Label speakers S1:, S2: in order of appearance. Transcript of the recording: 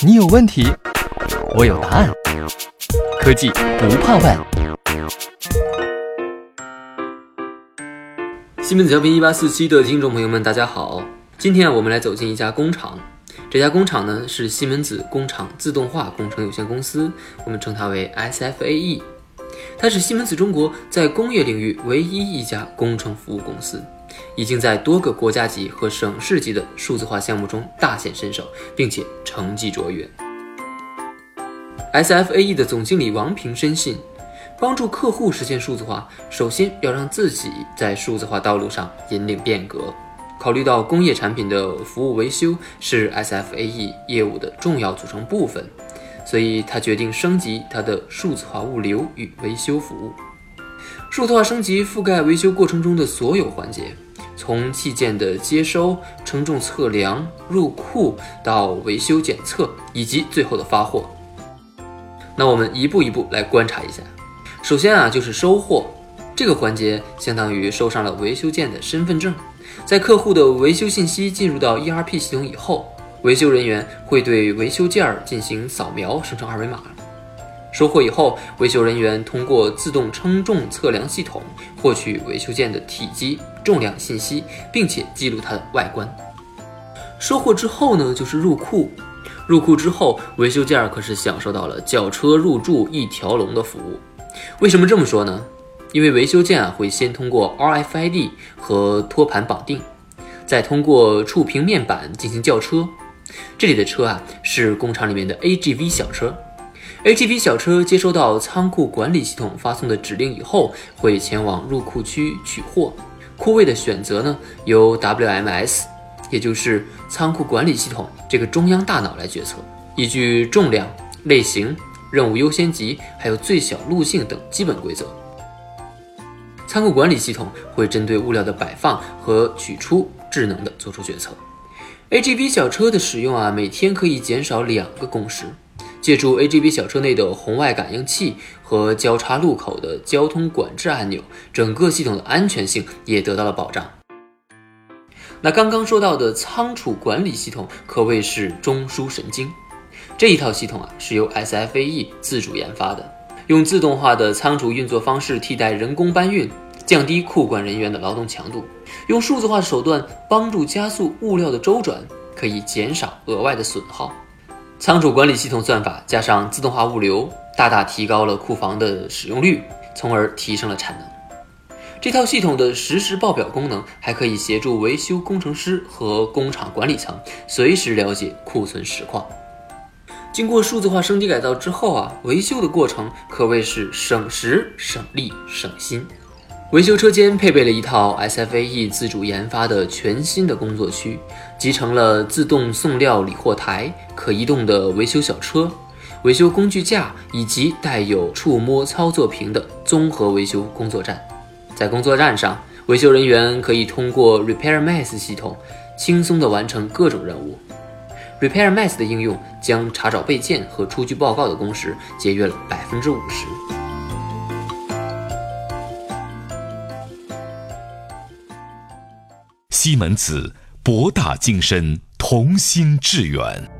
S1: 你有问题，我有答案。科技不怕问。
S2: 西门子调频一八四七的听众朋友们，大家好。今天啊，我们来走进一家工厂。这家工厂呢是西门子工厂自动化工程有限公司，我们称它为 SFAE。它是西门子中国在工业领域唯一一家工程服务公司，已经在多个国家级和省市级的数字化项目中大显身手，并且成绩卓越。SFAE 的总经理王平深信，帮助客户实现数字化，首先要让自己在数字化道路上引领变革。考虑到工业产品的服务维修是 SFAE 业务的重要组成部分。所以他决定升级他的数字化物流与维修服务。数字化升级覆盖维修过程中的所有环节，从器件的接收、称重、测量、入库到维修检测以及最后的发货。那我们一步一步来观察一下。首先啊，就是收货这个环节，相当于收上了维修件的身份证。在客户的维修信息进入到 ERP 系统以后。维修人员会对维修件儿进行扫描，生成二维码。收货以后，维修人员通过自动称重测量系统获取维修件的体积、重量信息，并且记录它的外观。收货之后呢，就是入库。入库之后，维修件可是享受到了轿车入驻一条龙的服务。为什么这么说呢？因为维修件啊会先通过 RFID 和托盘绑定，再通过触屏面板进行校车。这里的车啊，是工厂里面的 AGV 小车。AGP 小车接收到仓库管理系统发送的指令以后，会前往入库区取货。库位的选择呢，由 WMS，也就是仓库管理系统这个中央大脑来决策，依据重量、类型、任务优先级，还有最小路径等基本规则。仓库管理系统会针对物料的摆放和取出，智能的做出决策。AGP 小车的使用啊，每天可以减少两个工时。借助 AGV 小车内的红外感应器和交叉路口的交通管制按钮，整个系统的安全性也得到了保障。那刚刚说到的仓储管理系统可谓是中枢神经。这一套系统啊，是由 SFAE 自主研发的，用自动化的仓储运作方式替代人工搬运。降低库管人员的劳动强度，用数字化手段帮助加速物料的周转，可以减少额外的损耗。仓储管理系统算法加上自动化物流，大大提高了库房的使用率，从而提升了产能。这套系统的实时报表功能还可以协助维修工程师和工厂管理层随时了解库存实况。经过数字化升级改造之后啊，维修的过程可谓是省时、省力、省心。维修车间配备了一套 SFAE 自主研发的全新的工作区，集成了自动送料理货台、可移动的维修小车、维修工具架以及带有触摸操作屏的综合维修工作站。在工作站上，维修人员可以通过 repair mas 系统轻松地完成各种任务。RepairMass 的应用将查找备件和出具报告的工时节约了百分之五十。
S3: 西门子，博大精深，同心致远。